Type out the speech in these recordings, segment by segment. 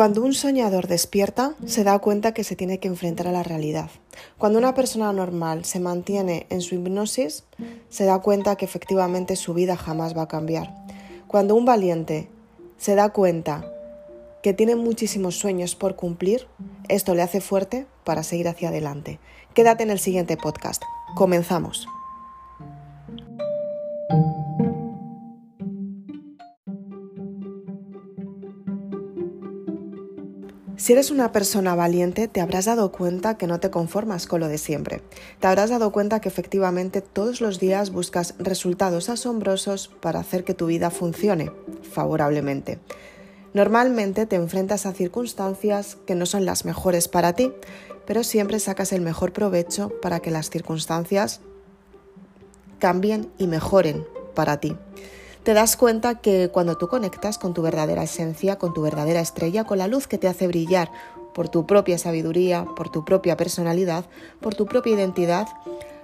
Cuando un soñador despierta, se da cuenta que se tiene que enfrentar a la realidad. Cuando una persona normal se mantiene en su hipnosis, se da cuenta que efectivamente su vida jamás va a cambiar. Cuando un valiente se da cuenta que tiene muchísimos sueños por cumplir, esto le hace fuerte para seguir hacia adelante. Quédate en el siguiente podcast. Comenzamos. Si eres una persona valiente, te habrás dado cuenta que no te conformas con lo de siempre. Te habrás dado cuenta que efectivamente todos los días buscas resultados asombrosos para hacer que tu vida funcione favorablemente. Normalmente te enfrentas a circunstancias que no son las mejores para ti, pero siempre sacas el mejor provecho para que las circunstancias cambien y mejoren para ti te das cuenta que cuando tú conectas con tu verdadera esencia, con tu verdadera estrella, con la luz que te hace brillar por tu propia sabiduría, por tu propia personalidad, por tu propia identidad,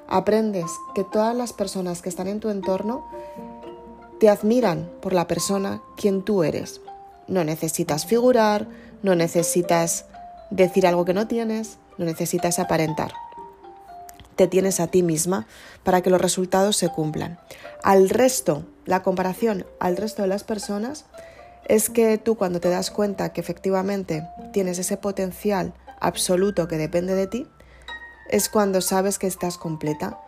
aprendes que todas las personas que están en tu entorno te admiran por la persona quien tú eres. No necesitas figurar, no necesitas decir algo que no tienes, no necesitas aparentar te tienes a ti misma para que los resultados se cumplan. Al resto, la comparación al resto de las personas es que tú cuando te das cuenta que efectivamente tienes ese potencial absoluto que depende de ti, es cuando sabes que estás completa.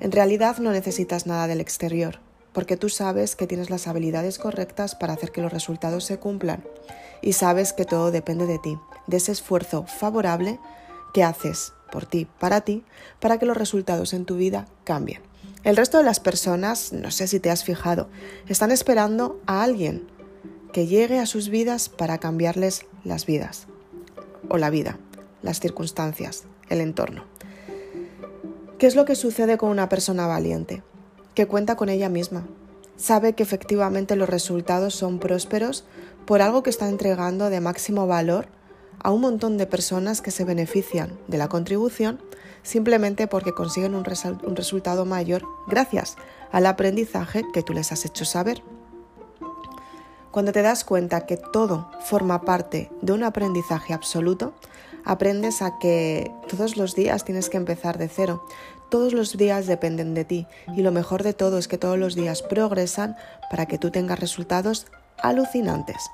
En realidad no necesitas nada del exterior, porque tú sabes que tienes las habilidades correctas para hacer que los resultados se cumplan y sabes que todo depende de ti, de ese esfuerzo favorable que haces por ti, para ti, para que los resultados en tu vida cambien. El resto de las personas, no sé si te has fijado, están esperando a alguien que llegue a sus vidas para cambiarles las vidas, o la vida, las circunstancias, el entorno. ¿Qué es lo que sucede con una persona valiente? Que cuenta con ella misma, sabe que efectivamente los resultados son prósperos por algo que está entregando de máximo valor a un montón de personas que se benefician de la contribución simplemente porque consiguen un, un, resultado mayor gracias al aprendizaje que tú les has hecho saber. Cuando te das cuenta que todo forma parte de un aprendizaje absoluto, aprendes a que todos los días tienes que empezar de cero. Todos los días dependen de ti y lo mejor de todo es que todos los días progresan para que tú tengas resultados alucinantes.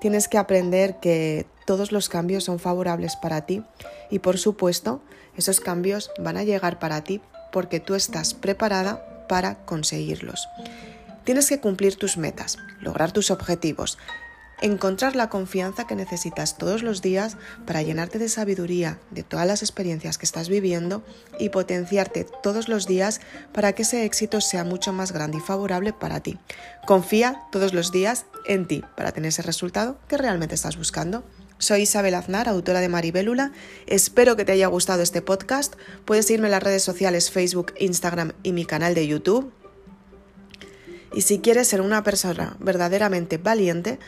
Tienes que aprender que todos los cambios son favorables para ti y por supuesto esos cambios van a llegar para ti porque tú estás preparada para conseguirlos. Tienes que cumplir tus metas, lograr tus objetivos, encontrar la confianza que necesitas todos los días para llenarte de sabiduría de todas las experiencias que estás viviendo y potenciarte todos los días para que ese éxito sea mucho más grande y favorable para ti. Confía todos los días en ti para tener ese resultado que realmente estás buscando. Soy Isabel Aznar, autora de Maribélula. Espero que te haya gustado este podcast. Puedes irme en las redes sociales Facebook, Instagram y mi canal de YouTube. Y si quieres ser una persona verdaderamente valiente,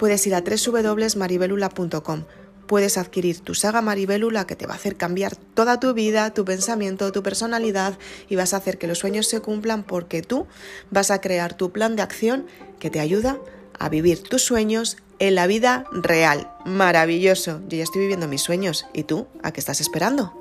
puedes ir a www.maribelula.com. Puedes adquirir tu saga Maribelula que te va a hacer cambiar toda tu vida, tu pensamiento, tu personalidad y vas a hacer que los sueños se cumplan porque tú vas a crear tu plan de acción que te ayuda a vivir tus sueños en la vida real. Maravilloso. Yo ya estoy viviendo mis sueños. ¿Y tú? ¿A qué estás esperando?